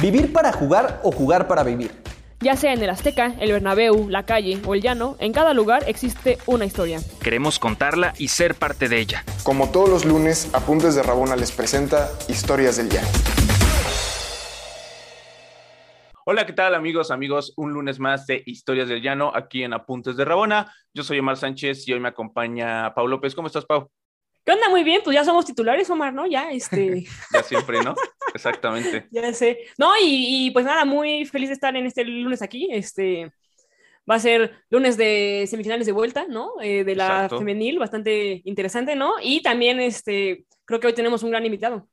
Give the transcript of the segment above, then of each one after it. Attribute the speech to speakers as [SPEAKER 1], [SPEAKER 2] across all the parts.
[SPEAKER 1] Vivir para jugar o jugar para vivir.
[SPEAKER 2] Ya sea en el Azteca, el Bernabéu, la calle o el llano, en cada lugar existe una historia.
[SPEAKER 3] Queremos contarla y ser parte de ella.
[SPEAKER 4] Como todos los lunes, Apuntes de Rabona les presenta Historias del Llano.
[SPEAKER 5] Hola, ¿qué tal amigos, amigos? Un lunes más de Historias del Llano aquí en Apuntes de Rabona. Yo soy Omar Sánchez y hoy me acompaña Pau López. ¿Cómo estás, Pau?
[SPEAKER 2] ¿Qué onda? Muy bien, pues ya somos titulares, Omar, ¿no? Ya, este...
[SPEAKER 5] ya siempre, ¿no? Exactamente.
[SPEAKER 2] ya sé. No, y, pues nada, muy feliz de estar en este lunes aquí. Este va a ser lunes de semifinales de vuelta, ¿no? Eh, de la femenil, bastante interesante, ¿no? Y también, este, creo que hoy tenemos un gran invitado.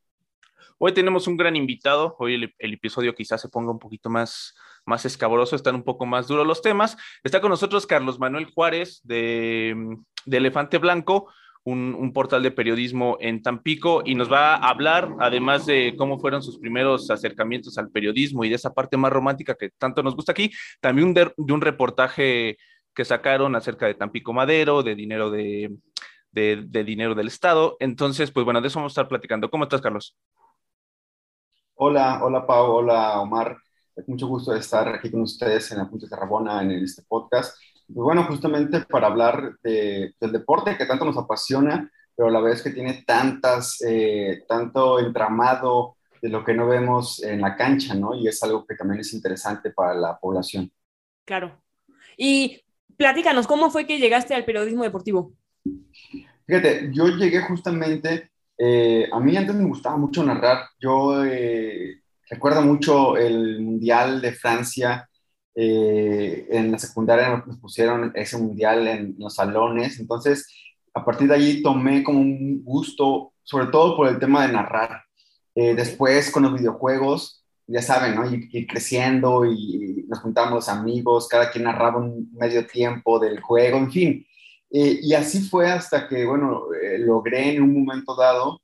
[SPEAKER 5] Hoy tenemos un gran invitado. Hoy el, episodio quizás se ponga un poquito más, más escabroso, están un poco más duros los temas. Está con nosotros Carlos Manuel Juárez de, de Elefante Blanco un, portal de periodismo en Tampico y nos va a hablar, además de cómo fueron sus primeros acercamientos al periodismo y de esa parte más romántica que tanto nos gusta aquí, también de, un reportaje que sacaron acerca de Tampico Madero, de dinero de, de, dinero del Estado. Entonces, pues bueno, de eso vamos a estar platicando. ¿Cómo estás, Carlos?
[SPEAKER 6] Hola, hola Pau, hola Omar. Mucho gusto de estar aquí con ustedes en la Punta de Rabona en este podcast. Pues bueno, justamente para hablar del deporte que tanto nos apasiona, pero a la vez que tiene tantas, eh, tanto entramado de lo que no vemos en la cancha, ¿no? Y es algo que también es interesante para la población.
[SPEAKER 2] Claro. Y platícanos, ¿cómo fue que llegaste al periodismo deportivo?
[SPEAKER 6] Fíjate, yo llegué justamente, eh, a mí antes me gustaba mucho narrar, yo eh, recuerdo mucho el Mundial de Francia eh, en la secundaria nos pusieron ese mundial en los salones, entonces a partir de allí tomé como un gusto, sobre todo por el tema de narrar. Eh, después con los videojuegos, ya saben. Ir, creciendo y, nos juntamos amigos, cada quien narraba un medio tiempo del juego, en fin. Eh, y así fue hasta que, bueno, logré en un momento dado,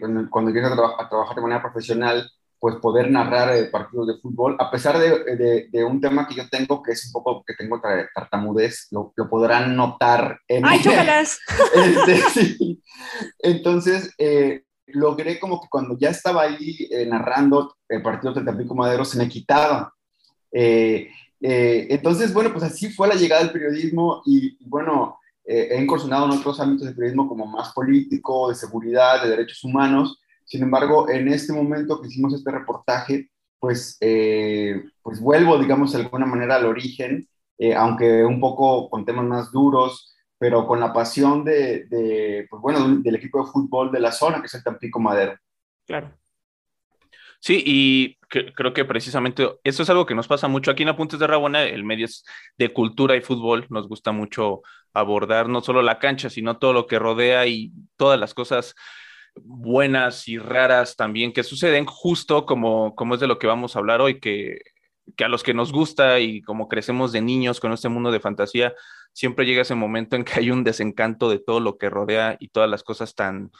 [SPEAKER 6] cuando, cuando llegué a trabajar de manera profesional, pues poder narrar eh, partidos de fútbol, a pesar de, de, un tema que yo tengo, que es un poco que tengo tartamudez, lo, lo podrán notar
[SPEAKER 2] en... ¡Ay, chócalas!
[SPEAKER 6] Este, Entonces, eh, logré como que cuando ya estaba ahí eh, narrando el partido de Tampico Madero, se me quitaba. entonces, bueno, pues así fue la llegada del periodismo y, y bueno, he incursionado en otros ámbitos de periodismo como más político, de seguridad, de derechos humanos, sin embargo, en este momento que hicimos este reportaje, pues, eh, pues vuelvo, digamos, de alguna manera al origen, eh, aunque un poco con temas más duros, pero con la pasión de, de pues bueno, del equipo de fútbol de la zona, que es el Tampico Madero.
[SPEAKER 2] Claro.
[SPEAKER 5] Sí, y creo que precisamente eso es algo que nos pasa mucho aquí en Apuntes de Rabona, el medio es de cultura y fútbol, nos gusta mucho abordar no solo la cancha, sino todo lo que rodea y todas las cosas buenas y raras también que suceden, justo como, como es de lo que vamos a hablar hoy, que, que a los que nos gusta y como crecemos de niños con este mundo de fantasía, siempre llega ese momento en que hay un desencanto de todo lo que rodea y todas las cosas tan,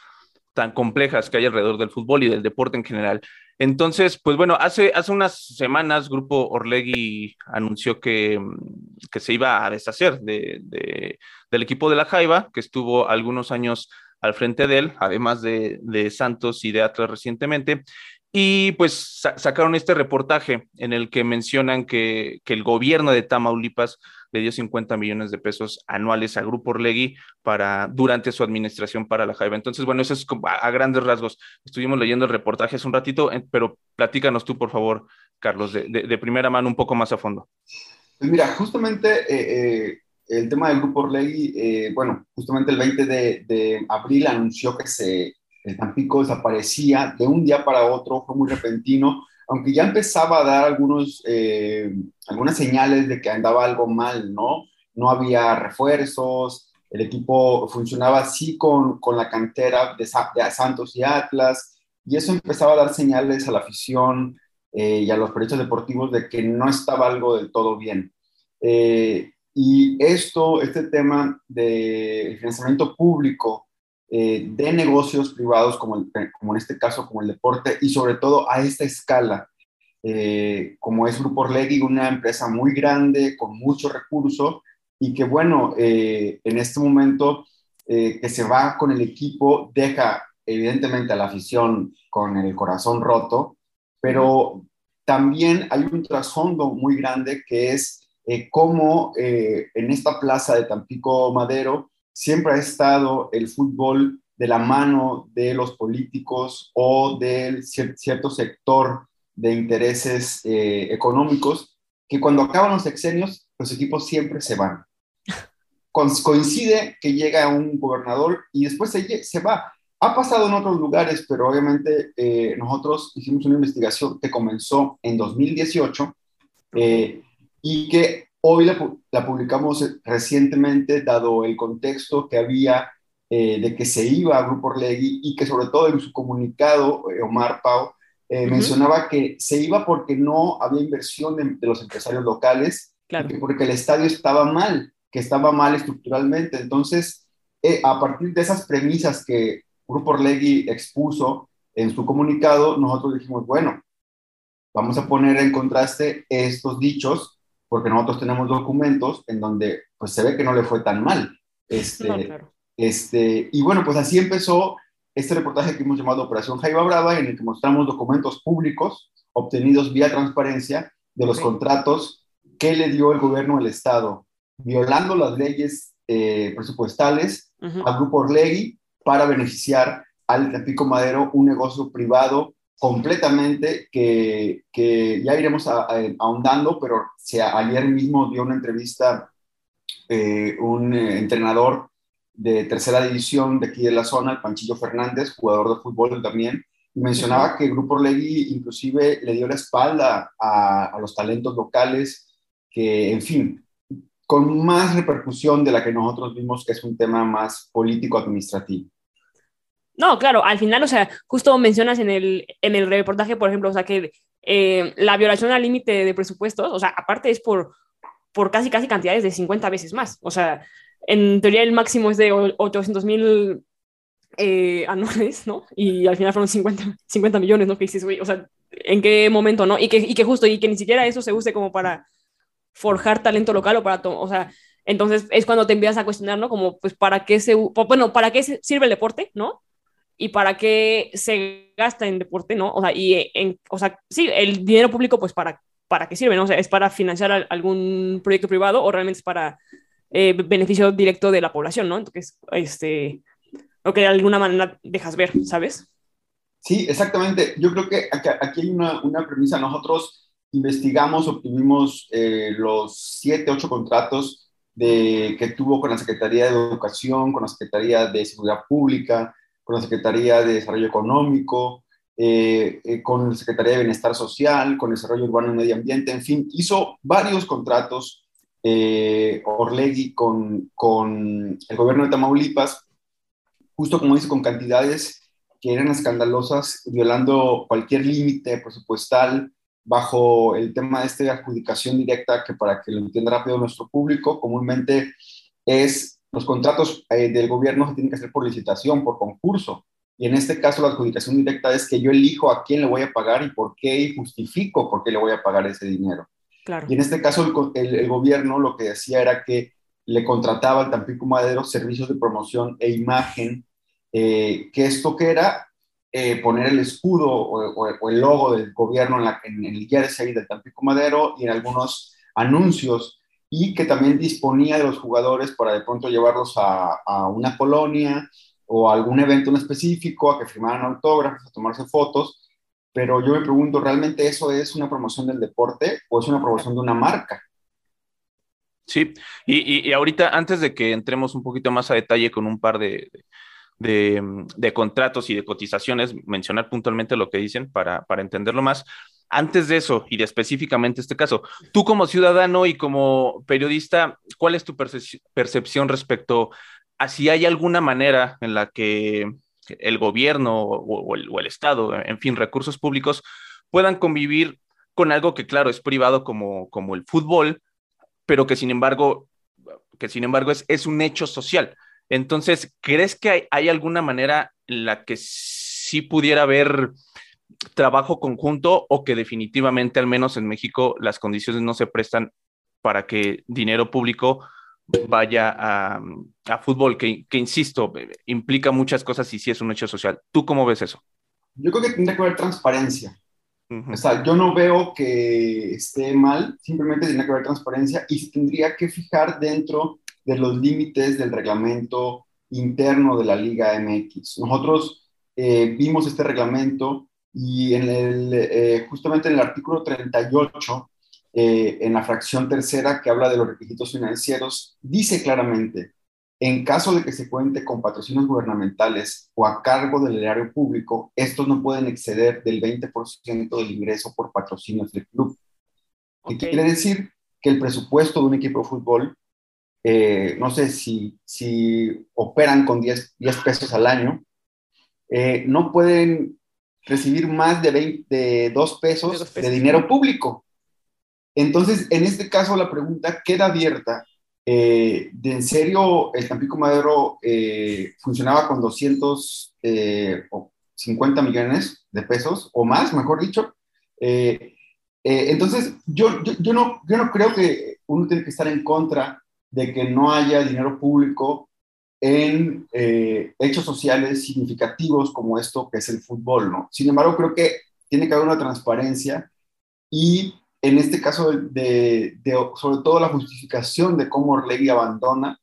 [SPEAKER 5] tan complejas que hay alrededor del fútbol y del deporte en general. Entonces, pues bueno, hace, hace unas semanas Grupo Orlegui anunció que, que se iba a deshacer de, del equipo de la Jaiba, que estuvo algunos años al frente de él, además de, Santos y de Atlas recientemente. Y pues sacaron este reportaje en el que mencionan que, el gobierno de Tamaulipas le dio 50 millones de pesos anuales a Grupo Orlegui para, durante su administración para la Jaiba. Entonces, bueno, eso es a, grandes rasgos. Estuvimos leyendo el reportaje hace un ratito, pero platícanos tú, por favor, Carlos, de, primera mano un poco más a fondo.
[SPEAKER 6] Pues mira, justamente eh, eh, el tema del grupo Orlegui, eh, bueno, justamente el 20 de, abril anunció que se, el Tampico desaparecía de un día para otro, fue muy repentino, aunque ya empezaba a dar algunos, eh, algunas señales de que andaba algo mal, ¿no? No había refuerzos, el equipo funcionaba así con, con la cantera de, de, Santos y Atlas, y eso empezaba a dar señales a la afición eh, y a los proyectos deportivos de que no estaba algo del todo bien. Eh, y esto, este tema del financiamiento público eh, de negocios privados, como, como en este caso, como el deporte, y sobre todo a esta escala, eh, como es Grupo Orlegui, una empresa muy grande, con mucho recurso, y que bueno, eh, en este momento que se va con el equipo, deja evidentemente a la afición con el corazón roto, pero también hay un trasfondo muy grande que es eh, cómo eh, en esta plaza de Tampico Madero siempre ha estado el fútbol de la mano de los políticos o del cierto sector de intereses eh, económicos, que cuando acaban los sexenios, los equipos siempre se van. coincide que llega un gobernador y después se, se va. Ha pasado en otros lugares, pero obviamente eh, nosotros hicimos una investigación que comenzó en 2018 eh, y que hoy la, la, publicamos recientemente, dado el contexto que había eh, de que se iba a Grupo Orlegui y que sobre todo en su comunicado, Omar Pau mencionaba que se iba porque no había inversión de, los empresarios locales, porque el estadio estaba mal, que estaba mal estructuralmente. Entonces, a partir de esas premisas que Grupo Orlegui expuso en su comunicado, nosotros dijimos, bueno, vamos a poner en contraste estos dichos, porque nosotros tenemos documentos en donde pues se ve que no le fue tan mal. Este, este, y bueno, pues así empezó este reportaje que hemos llamado Operación Jaiba Brava, en el que mostramos documentos públicos obtenidos vía transparencia de los contratos que le dio el gobierno del Estado, violando las leyes eh, presupuestales al Grupo Orlegui para beneficiar al Tampico Madero, un negocio privado completamente que, que ya iremos ahondando, pero ayer mismo dio una entrevista eh, un eh, entrenador de tercera división de aquí de la zona, el Panchillo Fernández, jugador de fútbol también, y mencionaba que el Grupo Orlegui inclusive le dio la espalda a, a los talentos locales, que en fin, con más repercusión de la que nosotros vimos que es un tema más político-administrativo.
[SPEAKER 2] No, claro, al final, o sea, justo mencionas en el, en el reportaje, por ejemplo, o sea, que eh, la violación al límite de presupuestos, o sea, aparte es por, por casi, casi cantidades de 50 veces más. O sea, en teoría el máximo es de 800 mil eh, anuales, ¿no? Y al final fueron 50, 50 millones, ¿no? Que dices, güey, o sea, ¿en qué momento, no? Y que, y que justo, y que ni siquiera eso se use como para forjar talento local o para, o sea, entonces es cuando te empiezas a cuestionar, ¿no? Como, pues, ¿para qué se, bueno, ¿para qué sirve el deporte, ¿no? Y para qué se gasta en deporte, ¿no? O sea, y en, o sea, sí, el dinero público, pues, ¿para, para qué sirve, no? O sea, ¿es para financiar algún proyecto privado o realmente es para eh, beneficio directo de la población, ¿no? Entonces, este, lo que de alguna manera dejas ver, ¿sabes?
[SPEAKER 6] Sí, exactamente. Yo creo que aquí hay una, una premisa. Nosotros investigamos, obtuvimos eh, los siete, ocho contratos de, que tuvo con la Secretaría de Educación, con la Secretaría de Seguridad Pública, con la Secretaría de Desarrollo Económico, eh, eh, con la Secretaría de Bienestar Social, con Desarrollo Urbano y Medio Ambiente, en fin, hizo varios contratos eh, con, con el gobierno de Tamaulipas, justo como dice, con cantidades que eran escandalosas, violando cualquier límite presupuestal bajo el tema de esta adjudicación directa, que para que lo entienda rápido nuestro público, comúnmente es los contratos eh, del gobierno se tienen que hacer por licitación, por concurso. Y en este caso la adjudicación directa es que yo elijo a quién le voy a pagar y por qué y justifico por qué le voy a pagar ese dinero. Claro. Y en este caso el, gobierno lo que decía era que le contrataba al Tampico Madero servicios de promoción e imagen, eh, que esto que era eh, poner el escudo o, el logo del gobierno en, la, en el jersey del Tampico Madero y en algunos anuncios y que también disponía de los jugadores para de pronto llevarlos a, a una colonia o a algún evento en específico, a que firmaran autógrafos, a tomarse fotos, pero yo me pregunto, ¿realmente eso es una promoción del deporte o es una promoción de una marca?
[SPEAKER 5] Sí, y, y, ahorita antes de que entremos un poquito más a detalle con un par de, de, de, contratos y de cotizaciones, mencionar puntualmente lo que dicen para, para entenderlo más antes de eso y de específicamente este caso, tú como ciudadano y como periodista, ¿cuál es tu percepción respecto a si hay alguna manera en la que el gobierno o, el, Estado, en fin, recursos públicos, puedan convivir con algo que, claro, es privado como, como el fútbol, pero que sin embargo, que sin embargo es, es un hecho social. Entonces, ¿crees que hay, hay alguna manera en la que sí pudiera haber trabajo conjunto o que definitivamente, al menos en México, las condiciones no se prestan para que dinero público vaya a, fútbol, que, insisto, implica muchas cosas y sí es un hecho social. ¿Tú cómo ves eso?
[SPEAKER 6] Yo creo que tendría que haber transparencia. O sea, yo no veo que esté mal, simplemente tiene que haber transparencia y se tendría que fijar dentro de los límites del reglamento interno de la Liga MX. Nosotros eh, vimos este reglamento y en el, eh, justamente en el artículo 38, eh, en la fracción tercera que habla de los requisitos financieros, dice claramente, en caso de que se cuente con patrocinios gubernamentales o a cargo del erario público, estos no pueden exceder del 20% del ingreso por patrocinios del club. ¿Qué quiere decir? Que el presupuesto de un equipo de fútbol, eh, no sé si, si operan con 10, 10 pesos al año, no pueden recibir más de, 20, 2 pesos, de dinero público. Entonces, en este caso, la pregunta queda abierta. Eh, ¿De en serio el Tampico Madero eh, funcionaba con 250 eh, millones de pesos o más, mejor dicho? entonces, yo, yo, yo, no, yo no creo que uno tiene que estar en contra de que no haya dinero público en eh, hechos sociales significativos como esto que es el fútbol, ¿no? Sin embargo, creo que tiene que haber una transparencia y en este caso de, sobre todo la justificación de cómo Orlegui abandona,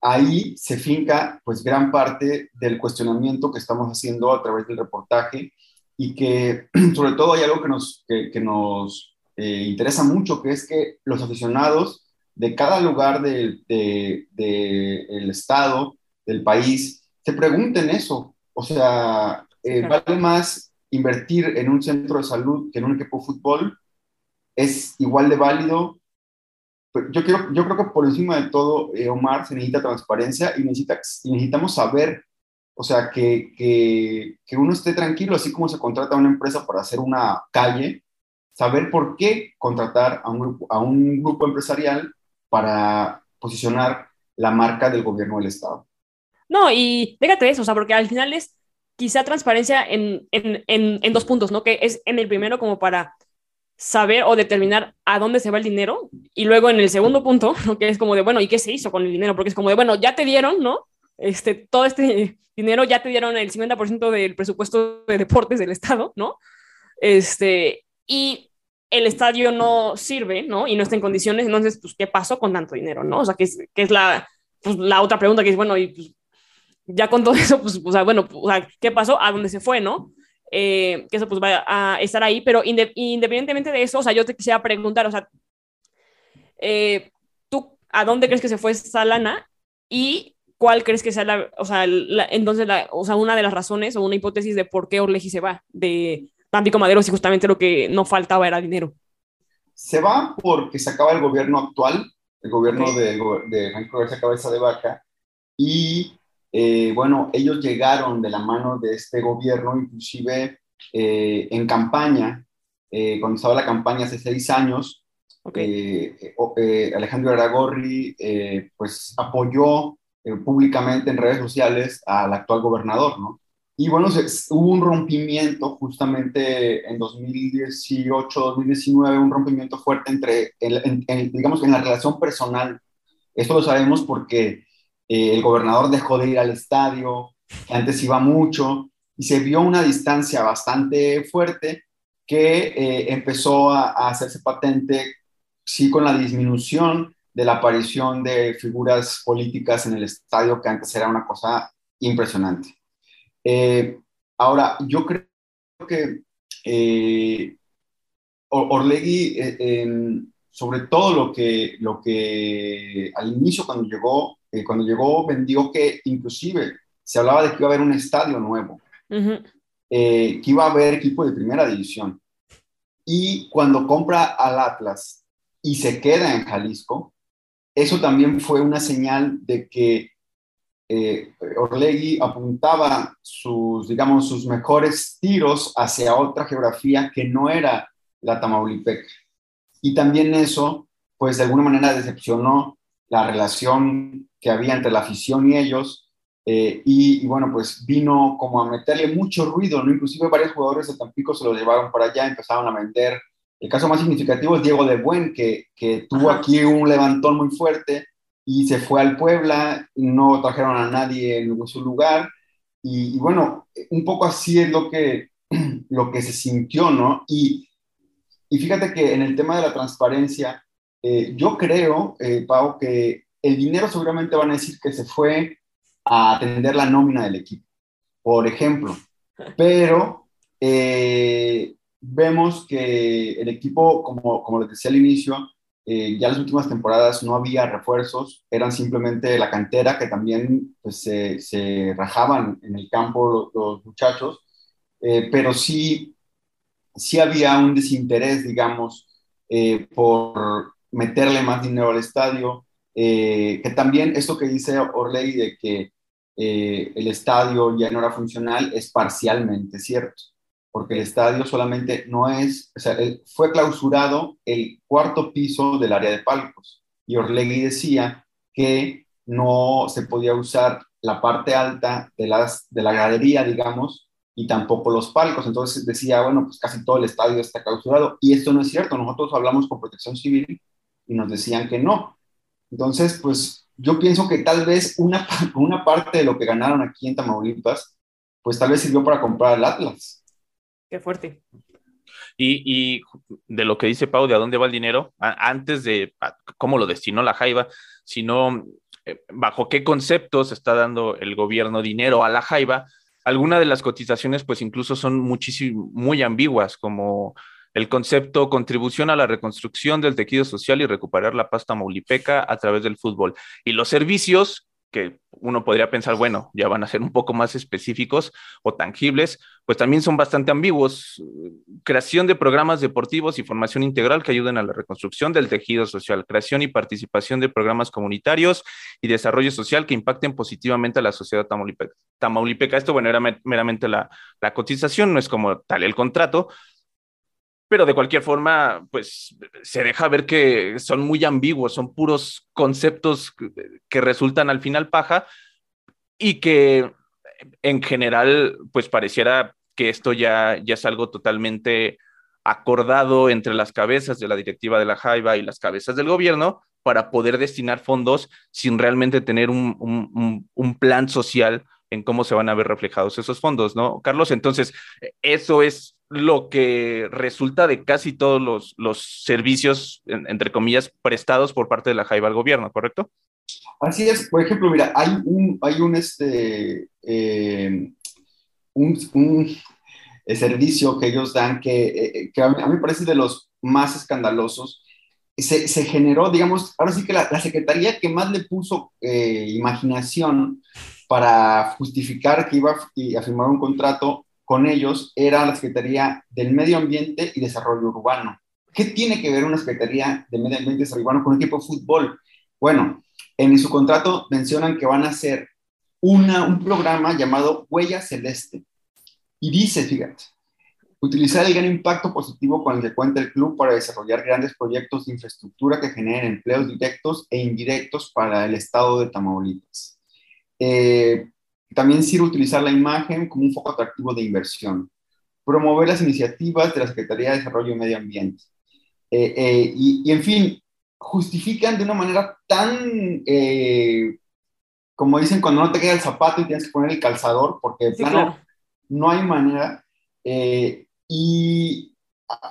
[SPEAKER 6] ahí se finca pues gran parte del cuestionamiento que estamos haciendo a través del reportaje y que sobre todo hay algo que nos, que, nos eh, interesa mucho, que es que los aficionados de cada lugar del de, de, Estado, del país, se pregunten eso. O sea, eh, ¿vale más invertir en un centro de salud que en un equipo de fútbol? ¿Es igual de válido? Yo, quiero, yo creo que por encima de todo, eh, Omar, se necesita transparencia y, necesita, necesitamos saber, o sea, que, que, que uno esté tranquilo, así como se contrata a una empresa para hacer una calle, saber por qué contratar a un grupo, a un grupo empresarial para posicionar la marca del gobierno del Estado.
[SPEAKER 2] No, y déjate eso, o sea, porque al final es quizá transparencia en, en, en, dos puntos, ¿no? Que es en el primero como para saber o determinar a dónde se va el dinero y luego en el segundo punto, ¿no? que es como de, bueno, ¿y qué se hizo con el dinero? Porque es como de, bueno, ya te dieron, ¿no? Este, todo este dinero ya te dieron el 50% del presupuesto de deportes del Estado, ¿no? Este, y el estadio no sirve, ¿no? Y no está en condiciones, entonces, pues, ¿qué pasó con tanto dinero, no? O sea, que es, que es la, pues, la otra pregunta que es, bueno, y pues, ya con todo eso, pues, o sea, bueno, o sea, ¿qué pasó? ¿A dónde se fue, no? Eh, que eso pues va a estar ahí, pero independientemente de eso, o sea, yo te quisiera preguntar, o sea, eh, ¿tú a dónde crees que se fue esa lana? Y cuál crees que sea la, o sea, entonces, la, o sea, una de las razones o una hipótesis de por qué Orleji se va de, Tampico Madero si justamente lo que no faltaba era dinero?
[SPEAKER 6] Se va porque se acaba el gobierno actual, el gobierno de, de Franco García Cabeza de Vaca, y eh, bueno, ellos llegaron de la mano de este gobierno, inclusive eh, en campaña, eh, cuando estaba la campaña hace seis años, Alejandro Aragorri pues apoyó públicamente en redes sociales al actual gobernador, ¿no? Y bueno, hubo un rompimiento justamente en 2018, 2019, un rompimiento fuerte entre, el, digamos, en la relación personal. Esto lo sabemos porque eh, el gobernador dejó de ir al estadio, antes iba mucho, y se vio una distancia bastante fuerte que eh, empezó a, a hacerse patente, sí, con la disminución de la aparición de figuras políticas en el estadio, que antes era una cosa impresionante. Eh, ahora, yo creo que eh, Orlegui, eh, sobre todo lo que, lo que al inicio cuando llegó, cuando llegó vendió que inclusive se hablaba de que iba a haber un estadio nuevo, que iba a haber equipo de primera división. Y cuando compra al Atlas y se queda en Jalisco, eso también fue una señal de que eh, Orlegui apuntaba sus, digamos, sus mejores tiros hacia otra geografía que no era la Tamaulipeca. Y también eso, pues de alguna manera decepcionó la relación que había entre la afición y ellos. Eh, y, bueno, pues vino como a meterle mucho ruido, ¿no? Inclusive varios jugadores de Tampico se lo llevaron para allá, empezaron a vender. El caso más significativo es Diego de Buen, que, que tuvo aquí un levantón muy fuerte y se fue al Puebla, no trajeron a nadie en su lugar. Y, bueno, un poco así es lo que, lo que se sintió, ¿no? Y, y fíjate que en el tema de la transparencia, eh, yo creo, eh, Pau, que el dinero seguramente van a decir que se fue a atender la nómina del equipo, por ejemplo, pero eh, vemos que el equipo, como, como les decía al inicio, eh, ya las últimas temporadas no había refuerzos, eran simplemente la cantera que también pues, se, rajaban en el campo los, muchachos, eh, pero sí, sí había un desinterés, digamos, eh, por meterle más dinero al estadio, que también esto que dice Orley de que el estadio ya no era funcional es parcialmente cierto porque el estadio solamente no es, o sea, fue clausurado el cuarto piso del área de palcos y Orlegui decía que no se podía usar la parte alta de, las, de la galería, digamos, y tampoco los palcos. Entonces decía, bueno, pues casi todo el estadio está clausurado. Y esto no es cierto. Nosotros hablamos con protección civil y nos decían que no. Entonces, pues yo pienso que tal vez una, una parte de lo que ganaron aquí en Tamaulipas, pues tal vez sirvió para comprar el Atlas
[SPEAKER 2] Qué fuerte.
[SPEAKER 5] Y, de lo que dice Pau, de a dónde va el dinero, antes de cómo lo destinó la Jaiba, sino eh, bajo qué conceptos está dando el gobierno dinero a la Jaiba, algunas de las cotizaciones pues incluso son muchísimo, muy ambiguas, como el concepto contribución a la reconstrucción del tejido social y recuperar la pasta maulipeca a través del fútbol. Y los servicios que uno podría pensar, bueno, ya van a ser un poco más específicos o tangibles, pues también son bastante ambiguos. Creación de programas deportivos y formación integral que ayuden a la reconstrucción del tejido social, creación y participación de programas comunitarios y desarrollo social que impacten positivamente a la sociedad tamaulipeca. tamaulipeca. Esto, bueno, era meramente la, la cotización, no es como tal el contrato, pero de cualquier forma, pues se deja ver que son muy ambiguos, son puros conceptos que resultan al final paja y que en general, pues pareciera que esto ya, ya es algo totalmente acordado entre las cabezas de la directiva de la Jaiba y las cabezas del gobierno para poder destinar fondos sin realmente tener un, un, un plan social en cómo se van a ver reflejados esos fondos, ¿no? Carlos, entonces, eso es lo que resulta de casi todos los, los servicios, entre comillas, prestados por parte de la Jaiba al gobierno, ¿correcto?
[SPEAKER 6] Así es, por ejemplo, mira, hay un, hay un, este, eh, un, un servicio que ellos dan que, eh, que a, mí, me parece de los más escandalosos. Se, se generó, digamos, ahora sí que la, la secretaría que más le puso eh, imaginación para justificar que iba a firmar un contrato con ellos era la Secretaría del Medio Ambiente y Desarrollo Urbano. ¿Qué tiene que ver una Secretaría de Medio Ambiente y Desarrollo Urbano con un equipo de fútbol? Bueno, en su contrato mencionan que van a hacer una, un programa llamado Huella Celeste. Y dice, fíjate, utilizar el gran impacto positivo con el que cuenta el club para desarrollar grandes proyectos de infraestructura que generen empleos directos e indirectos para el estado de Tamaulipas. Eh, también sirve utilizar la imagen como un foco atractivo de inversión. Promover las iniciativas de la Secretaría de Desarrollo y Medio Ambiente. Eh, eh, y, en fin, justifican de una manera tan, eh, como dicen, cuando no te queda el zapato y tienes que poner el calzador, porque de plano no hay manera. y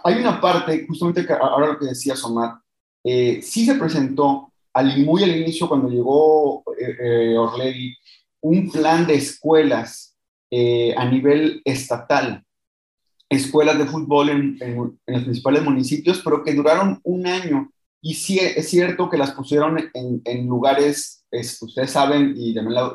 [SPEAKER 6] hay una parte, justamente que ahora lo que decía Somar, sí se presentó al, muy al inicio cuando llegó Orlegi un plan de escuelas eh, a nivel estatal, escuelas de fútbol en, los principales municipios, pero que duraron un año. Y sí es cierto que las pusieron en, lugares, ustedes saben, y también, la,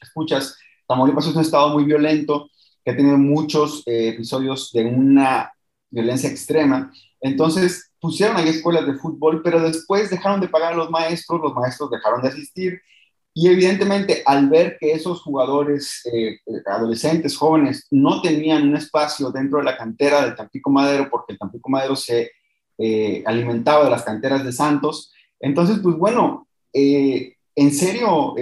[SPEAKER 6] escuchas, Tamaulipas es un estado muy violento, que ha tenido muchos eh, episodios de una violencia extrema. Entonces pusieron ahí escuelas de fútbol, pero después dejaron de pagar a los maestros, los maestros dejaron de asistir y evidentemente, al ver que esos jugadores, eh, adolescentes, jóvenes, no tenían un espacio dentro de la cantera del Tampico Madero, porque el Tampico Madero se eh, alimentaba de las canteras de Santos, entonces, pues bueno, eh, en serio,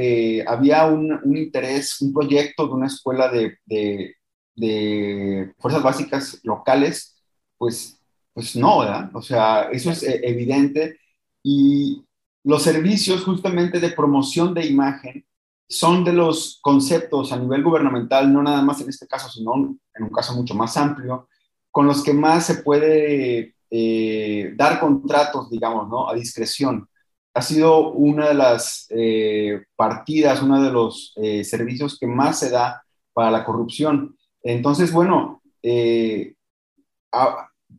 [SPEAKER 6] había un, un, interés, un proyecto de una escuela de, de, de, fuerzas básicas locales, pues, pues no, ¿verdad? O sea, eso es evidente. Y, los servicios justamente de promoción de imagen son de los conceptos a nivel gubernamental, no nada más en este caso, sino en un caso mucho más amplio, con los que más se puede eh, dar contratos, digamos, ¿no? A discreción. Ha sido una de las eh, partidas, uno de los eh, servicios que más se da para la corrupción. Entonces, bueno,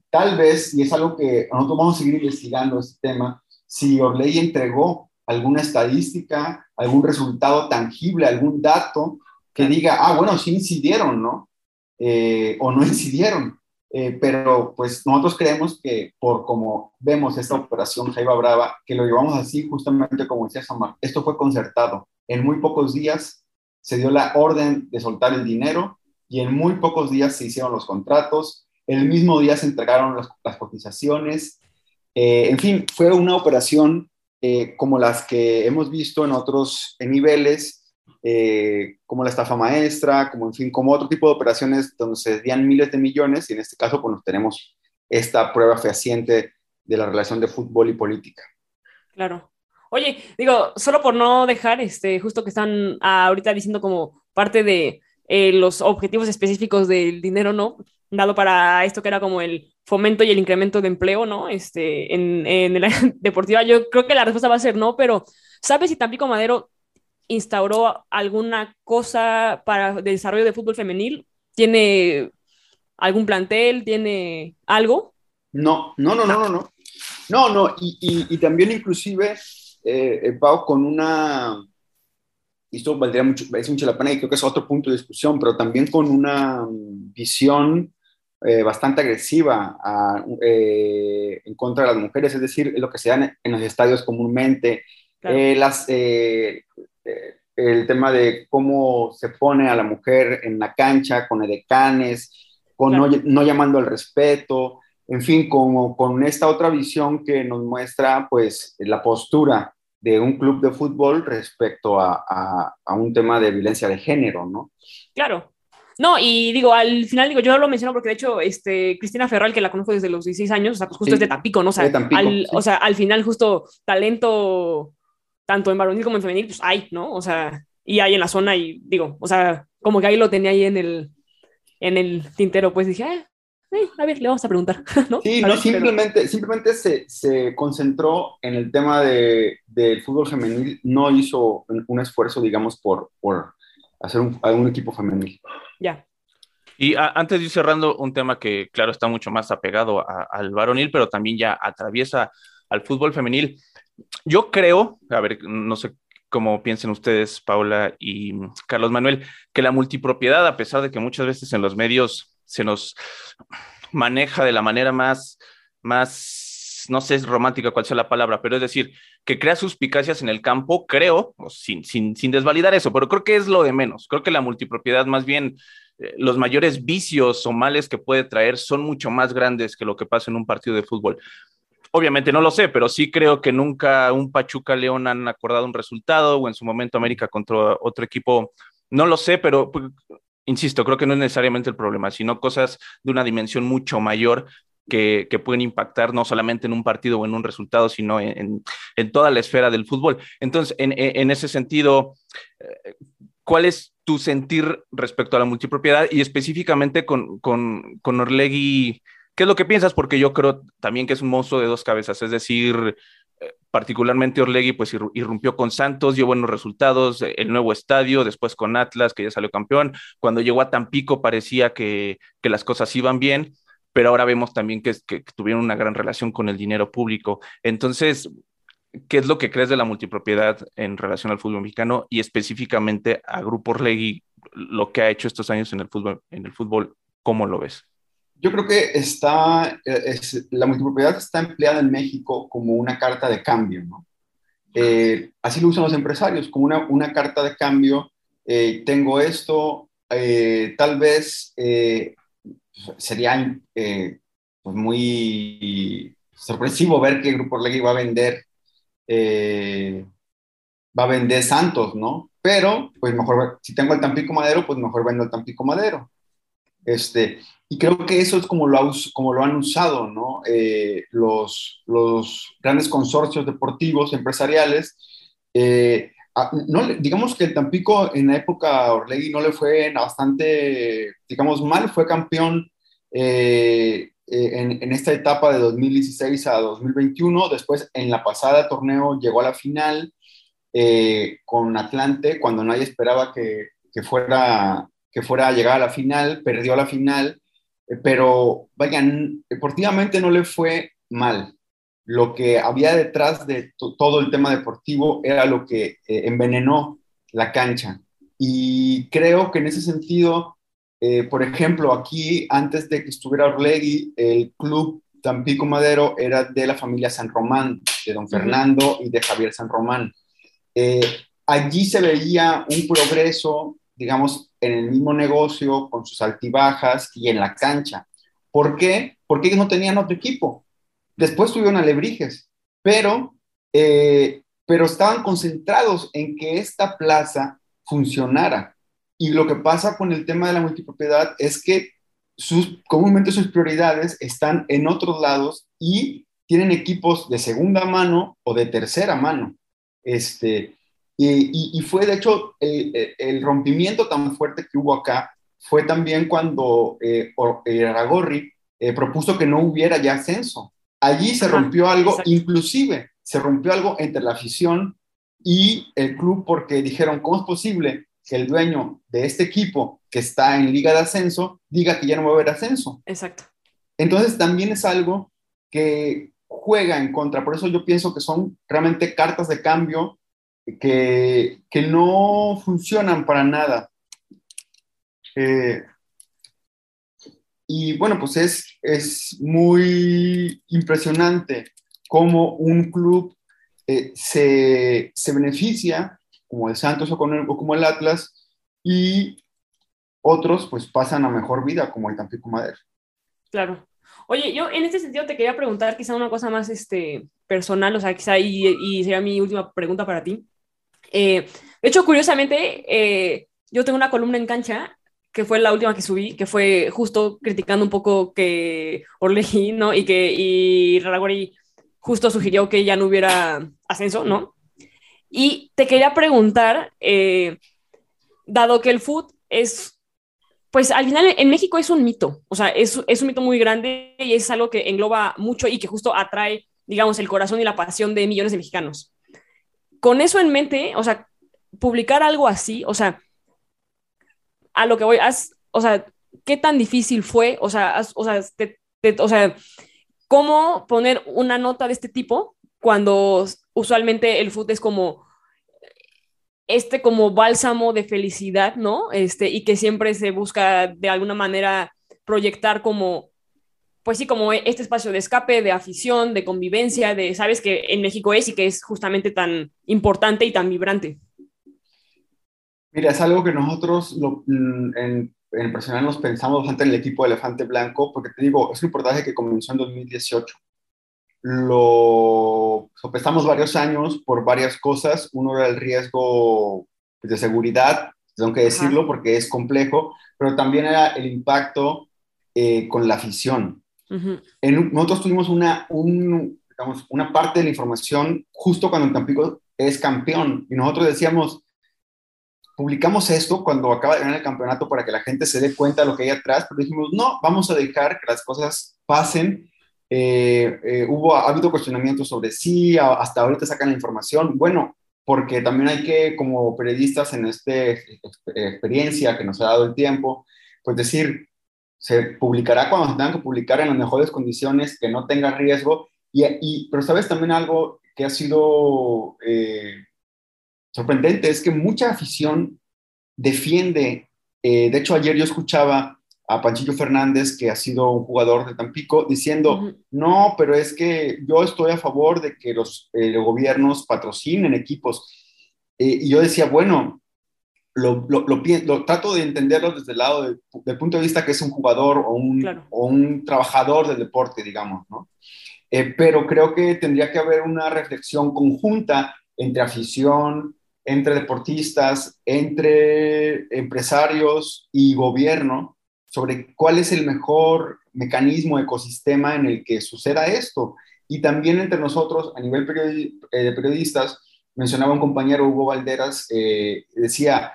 [SPEAKER 6] tal vez, y es algo que nosotros vamos a seguir investigando este tema, si Orley entregó alguna estadística, algún resultado tangible, algún dato que diga, ah, bueno, sí incidieron, ¿no? Eh, o no incidieron. Eh, pero pues nosotros creemos que por como vemos esta operación Jaiba Brava, que lo llevamos así justamente como decía Samar, esto fue concertado. En muy pocos días se dio la orden de soltar el dinero y en muy pocos días se hicieron los contratos, el mismo día se entregaron las, cotizaciones, eh, en fin, fue una operación eh, como las que hemos visto en otros niveles, eh, como la estafa maestra, como en fin, como otro tipo de operaciones donde se desvían miles de millones y en este caso pues tenemos esta prueba fehaciente de la relación de fútbol y política.
[SPEAKER 2] Claro. Oye, digo, solo por no dejar, este, justo que están ahorita diciendo como parte de los objetivos específicos del dinero, ¿no? Dado para esto que era como el fomento y el incremento de empleo, ¿no? Este, en, en el área deportiva, yo creo que la respuesta va a ser no, pero ¿sabes si Tampico Madero instauró alguna cosa para el desarrollo de fútbol femenil? ¿Tiene algún plantel? ¿Tiene algo?
[SPEAKER 6] No, no, no, no, no, no. No, no, y, y, también inclusive, eh, eh, Pau, con una, y esto valdría mucho, es mucho la pena y creo que es otro punto de discusión, pero también con una visión eh, bastante agresiva eh, en contra de las mujeres, es decir, lo que se da en, los estadios comúnmente, eh, las, el tema de cómo se pone a la mujer en la cancha con edecanes, con no, llamando al respeto, en fin, como con esta otra visión que nos muestra pues la postura de un club de fútbol respecto a, a, a un tema de violencia de género, ¿no?
[SPEAKER 2] Claro, no, y digo, al final, digo, yo lo menciono porque de hecho, este, Cristina Ferral, que la conozco desde los 16 años, o sea, pues justo es de Tampico, ¿no? O sea, al, o sea, al final, justo talento, tanto en varonil como en femenil, pues hay, ¿no? O sea, y hay en la zona, y digo, o sea, como que ahí lo tenía ahí en el, en el tintero, pues dije, ah, a ver, le vamos a preguntar, ¿no?
[SPEAKER 6] Sí, no, simplemente, simplemente se, se, concentró en el tema de, del fútbol femenil, no hizo un, esfuerzo, digamos, por, por hacer un, un equipo femenil.
[SPEAKER 2] Ya.
[SPEAKER 5] Y antes de ir cerrando, un tema que, claro, está mucho más apegado al varonil, pero también ya atraviesa al fútbol femenil. Yo creo, a ver, no sé cómo piensen ustedes, Paula y Carlos Manuel, que la multipropiedad, a pesar de que muchas veces en los medios se nos maneja de la manera más, más, no sé, es romántica cuál sea la palabra, pero es decir, que crea suspicacias en el campo, creo, sin, sin, sin, desvalidar eso, pero creo que es lo de menos. Creo que la multipropiedad, más bien, eh, los mayores vicios o males que puede traer son mucho más grandes que lo que pasa en un partido de fútbol. Obviamente no lo sé, pero sí creo que nunca un Pachuca León han acordado un resultado o en su momento América contra otro equipo, no lo sé, pero pues, insisto, creo que no es necesariamente el problema, sino cosas de una dimensión mucho mayor que, pueden impactar no solamente en un partido o en un resultado, sino en, toda la esfera del fútbol. Entonces, en, ese sentido, eh, ¿cuál es tu sentir respecto a la multipropiedad y específicamente con, con, con Orlegui? ¿Qué es lo que piensas? Porque yo creo también que es un monstruo de dos cabezas, es decir, eh, particularmente Orlegui, pues irrumpió con Santos, dio buenos resultados, el nuevo estadio, después con Atlas, que ya salió campeón. Cuando llegó a Tampico parecía que, que las cosas iban bien pero ahora vemos también que, que, tuvieron una gran relación con el dinero público. Entonces, ¿qué es lo que crees de la multipropiedad en relación al fútbol mexicano y específicamente a Grupo Orlegui, lo que ha hecho estos años en el fútbol, en el fútbol ¿cómo lo ves?
[SPEAKER 6] Yo creo que está, es, la multipropiedad está empleada en México como una carta de cambio, ¿no? Eh, así lo usan los empresarios, como una, una carta de cambio. Eh, tengo esto, eh, tal vez sería eh, pues muy sorpresivo ver que el Grupo Orlegui va a vender eh, va a vender Santos, ¿no? Pero, pues mejor, si tengo el Tampico Madero, pues mejor vendo el Tampico Madero. Este, y creo que eso es como lo, como lo han usado, ¿no? Eh, los, los grandes consorcios deportivos, empresariales, no, digamos que el Tampico en la época Orlegui no le fue bastante, digamos, mal, fue campeón eh, eh, en, esta etapa de 2016 a 2021, después en la pasada torneo llegó a la final eh, con Atlante, cuando nadie esperaba que, fuera, que fuera a llegar a la final, perdió la final, pero vayan, deportivamente no le fue mal, lo que había detrás de todo el tema deportivo era lo que eh, envenenó la cancha. Y creo que en ese sentido, eh, por ejemplo, aquí, antes de que estuviera Orlegui, el club Tampico Madero era de la familia San Román, de don Fernando y de Javier San Román. Eh, allí se veía un progreso, digamos, en el mismo negocio, con sus altibajas y en la cancha. ¿Por qué? Porque ellos no tenían otro equipo Después tuvieron alebrijes, pero, eh, pero estaban concentrados en que esta plaza funcionara. Y lo que pasa con el tema de la multipropiedad es que comúnmente sus prioridades están en otros lados y tienen equipos de segunda mano o de tercera mano. Este, y, fue, de hecho, el, rompimiento tan fuerte que hubo acá fue también cuando eh, eh eh, propuso que no hubiera ya ascenso. Allí se rompió algo, inclusive se rompió algo entre la afición y el club porque dijeron, ¿cómo es posible que el dueño de este equipo que está en liga de ascenso diga que ya no va a haber ascenso?
[SPEAKER 2] Exacto.
[SPEAKER 6] Entonces también es algo que juega en contra, por eso yo pienso que son realmente cartas de cambio que, que no funcionan para nada. Eh, y bueno, pues es, es muy impresionante cómo un club eh, se, se, beneficia, como el Santos o, como el Atlas, y otros pues pasan a mejor vida, como el Tampico Madero.
[SPEAKER 2] Claro. Oye, yo en este sentido te quería preguntar quizá una cosa más este, personal, o sea, quizá y, y sería mi última pregunta para ti. Eh, de hecho, curiosamente, eh, yo tengo una columna en cancha que fue la última que subí, que fue justo criticando un poco que Orleji, ¿no? Y que y Raragori justo sugirió que ya no hubiera ascenso, ¿no? Y te quería preguntar, eh, dado que el foot es, pues al final en México es un mito, o sea, es, es un mito muy grande y es algo que engloba mucho y que justo atrae, digamos, el corazón y la pasión de millones de mexicanos. Con eso en mente, o sea, publicar algo así, o sea, a lo que voy, o sea, ¿qué tan difícil fue? O sea, o, sea, o sea, ¿cómo poner una nota de este tipo cuando usualmente el food es como este como bálsamo de felicidad, ¿no? Este, y que siempre se busca de alguna manera proyectar como, pues sí, como este espacio de escape, de afición, de convivencia, de, sabes que en México es y que es justamente tan importante y tan vibrante.
[SPEAKER 6] Mira, es algo que nosotros mm, en, en personal nos pensamos bastante en el equipo de Elefante Blanco, porque te digo, es un reportaje que comenzó en 2018. Lo sopesamos varios años por varias cosas. Uno era el riesgo de seguridad, tengo que decirlo porque es complejo, pero también era el impacto eh, con la afición. en, nosotros tuvimos una, un, digamos, una parte de la información justo cuando Tampico es campeón y nosotros decíamos, publicamos esto cuando acaba de ganar el campeonato para que la gente se dé cuenta de lo que hay atrás, pero dijimos, no, vamos a dejar que las cosas pasen. Eh, eh, hubo, ha habido cuestionamientos sobre sí, hasta ahorita sacan la información. Bueno, porque también hay que, como periodistas en esta experiencia que nos ha dado el tiempo, pues decir, se publicará cuando se tengan que publicar en las mejores condiciones, que no tenga riesgo. Y, pero sabes también algo que ha sido eh, sorprendente es que mucha afición defiende, eh, de hecho ayer yo escuchaba a Panchillo Fernández, que ha sido un jugador de Tampico, diciendo, no, pero es que yo estoy a favor de que los, eh, gobiernos patrocinen equipos. Eh, y yo decía, bueno, lo, lo, lo, trato de entenderlo desde el lado del punto de vista que es un jugador o un, o un trabajador del deporte, digamos, ¿no? pero creo que tendría que haber una reflexión conjunta entre afición, entre deportistas, entre empresarios y gobierno sobre cuál es el mejor mecanismo, ecosistema en el que suceda esto. Y también entre nosotros, a nivel eh, de periodistas, mencionaba un compañero, Hugo Valderas, decía,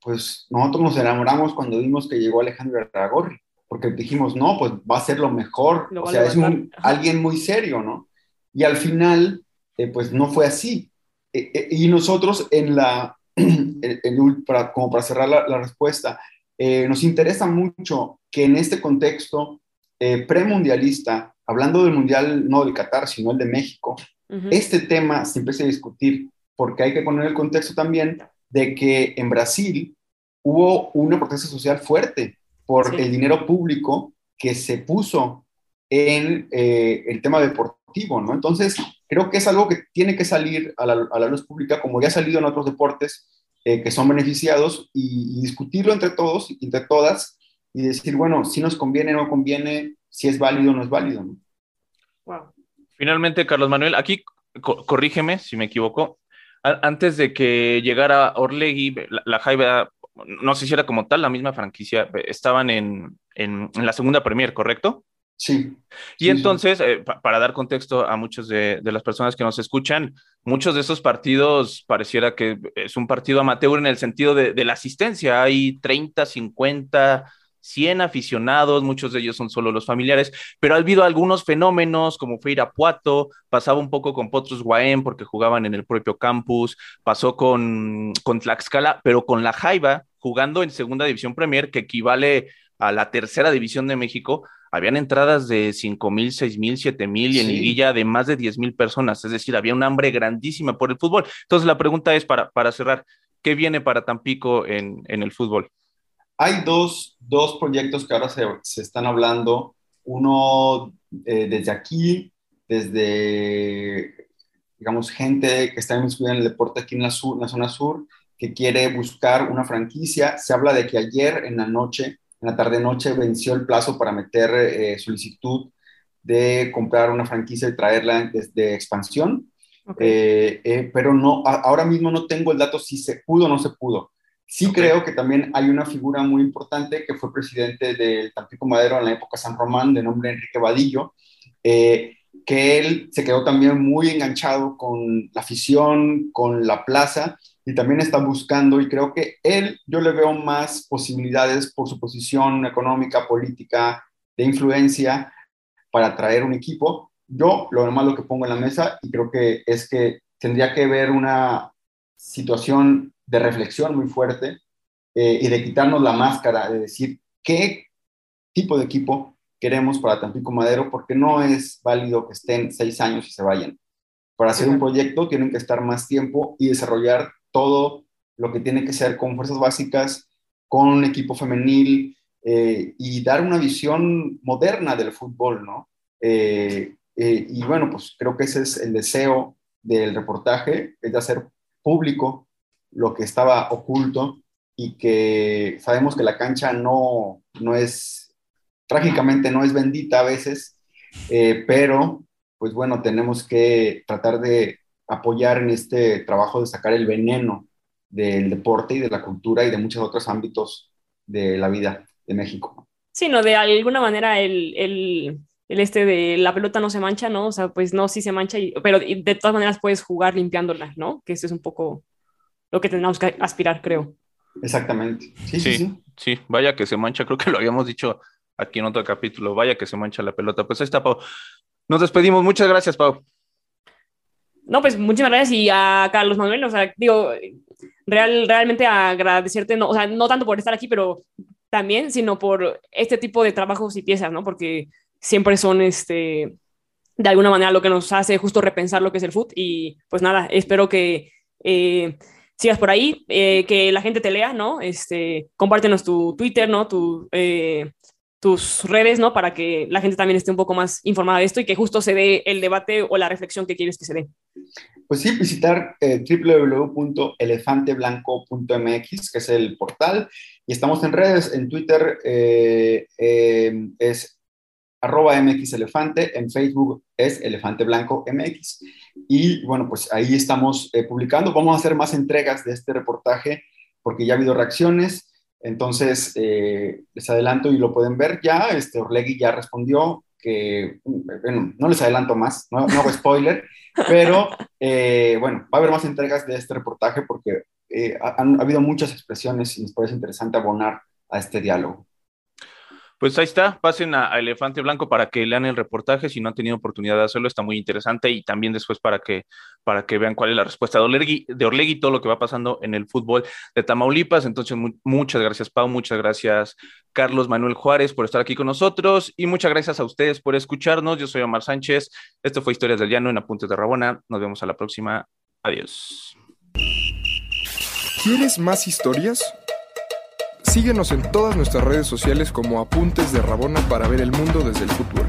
[SPEAKER 6] pues nosotros nos enamoramos cuando vimos que llegó Alejandro Aragorri, porque dijimos, no, pues va a ser lo mejor, o sea, es alguien muy serio, ¿no? Y al final, pues no fue así. Y nosotros en la, para, como para cerrar la, respuesta, eh, nos interesa mucho que en este contexto eh, premundialista, hablando del mundial no de Qatar, sino el de México, este tema se empiece a discutir, porque hay que poner el contexto también de que en Brasil hubo una protesta social fuerte por el dinero público que se puso en eh, el tema deportivo, ¿no? Entonces, creo que es algo que tiene que salir a la, luz pública, como ya ha salido en otros deportes eh, que son beneficiados, y, discutirlo entre todos, entre todas, y decir, bueno, si nos conviene, no conviene, si es válido o no es válido. ¿no?
[SPEAKER 5] Wow. Finalmente, Carlos Manuel, aquí corrígeme si me equivoco. antes de que llegara Orlegui, la, la Jaiba, no sé si era como tal la misma franquicia, estaban en, en, en la segunda Premier, ¿correcto?
[SPEAKER 6] Sí.
[SPEAKER 5] Y entonces, eh, para dar contexto a muchos de, las personas que nos escuchan, muchos de esos partidos pareciera que es un partido amateur en el sentido de, la asistencia. Hay 30, 50, 100 aficionados, muchos de ellos son solo los familiares, pero ha habido algunos fenómenos como fue Irapuato, pasaba un poco con Potros Guaén porque jugaban en el propio campus, pasó con, con Tlaxcala, pero con la Jaiba jugando en Segunda División Premier, que equivale a la Tercera División de México, habían entradas de 5 mil, 6 mil, 7 mil y en liguilla de más de 10 mil personas. Es decir, había un hambre grandísima por el fútbol. Entonces, la pregunta es para, para cerrar, ¿qué viene para Tampico en, en el fútbol?
[SPEAKER 6] Hay dos, dos, proyectos que ahora se, se están hablando. Uno eh, desde aquí, desde, digamos, gente que está en el deporte aquí en la, sur, en la zona sur, que quiere buscar una franquicia. Se habla de que ayer en la noche en la tarde-noche venció el plazo para meter eh, solicitud de comprar una franquicia y traerla desde expansión. Eh, eh, pero no, ahora mismo no tengo el dato si se pudo o no se pudo. Sí creo que también hay una figura muy importante que fue presidente del Tampico Madero en la época San Román, de nombre Enrique Vadillo, que él se quedó también muy enganchado con la afición, con la plaza, y también está buscando, y creo que él, yo le veo más posibilidades por su posición económica, política, de influencia, para traer un equipo. Yo lo normal lo que pongo en la mesa, y creo que es que tendría que ver una situación de reflexión muy fuerte eh, y de quitarnos la máscara, de decir qué tipo de equipo queremos para Tampico Madero, porque no es válido que estén seis años y se vayan. Para hacer un proyecto tienen que estar más tiempo y desarrollar todo lo que tiene que ser con fuerzas básicas, con un equipo femenil eh, y dar una visión moderna del fútbol, ¿no? Eh, eh, y bueno, pues creo que ese es el deseo del reportaje, es de hacer público lo que estaba oculto y que sabemos que la cancha no, no es, trágicamente no es bendita a veces, pero pues bueno, tenemos que tratar de apoyar en este trabajo de sacar el veneno del deporte y de la cultura y de muchos otros ámbitos de la vida de México.
[SPEAKER 2] Sí, no, de alguna manera el, el, el, este de la pelota no se mancha, ¿no? O sea, pues no, sí se mancha, y, pero de todas maneras puedes jugar limpiándola, ¿no? Que eso es un poco lo que tenemos que aspirar, creo.
[SPEAKER 6] Exactamente.
[SPEAKER 5] Sí, sí, sí. Sí, vaya que se mancha, creo que lo habíamos dicho aquí en otro capítulo, vaya que se mancha la pelota. Pues ahí está, Pau. Nos despedimos, muchas gracias, Pau.
[SPEAKER 2] No, pues muchísimas gracias y a Carlos Manuel, o sea, digo, real, realmente agradecerte, no, o sea, no tanto por estar aquí, pero también, sino por este tipo de trabajos y piezas, ¿no? Porque siempre son, este, de alguna manera lo que nos hace justo repensar lo que es el foot y pues nada, espero que eh, sigas por ahí, eh, que la gente te lea, ¿no? Este, compártenos tu Twitter, ¿no? Tu, eh, tus redes, ¿no? Para que la gente también esté un poco más informada de esto y que justo se dé el debate o la reflexión que quieres que se dé.
[SPEAKER 6] Pues sí, visitar eh, www.elefanteblanco.mx, que es el portal, y estamos en redes, en Twitter eh, eh, es arroba mxelefante, en Facebook es elefante blanco mx, y bueno, pues ahí estamos publicando, vamos a hacer más entregas de este reportaje porque ya ha habido reacciones, entonces, eh, les adelanto y lo pueden ver ya, este Orlegui ya respondió que, bueno, no les adelanto más, no, hago spoiler, pero Eh, bueno, va a haber más entregas de este reportaje porque eh, ha, han, ha habido muchas expresiones y nos parece interesante abonar a este diálogo.
[SPEAKER 5] Pues ahí está, pasen a, Elefante Blanco para que lean el reportaje, si no han tenido oportunidad de hacerlo, está muy interesante y también después para que, para que vean cuál es la respuesta de Orlegui, de todo lo que va pasando en el fútbol de Tamaulipas. Entonces, muchas gracias Pau, muchas gracias Carlos Manuel Juárez por estar aquí con nosotros y muchas gracias a ustedes por escucharnos. Yo soy Omar Sánchez, esto fue Historias del Llano en Apuntes de Rabona, nos vemos a la próxima, adiós.
[SPEAKER 7] ¿Quieres más historias? Síguenos en todas nuestras redes sociales como Apuntes de Rabona para ver el mundo desde el fútbol.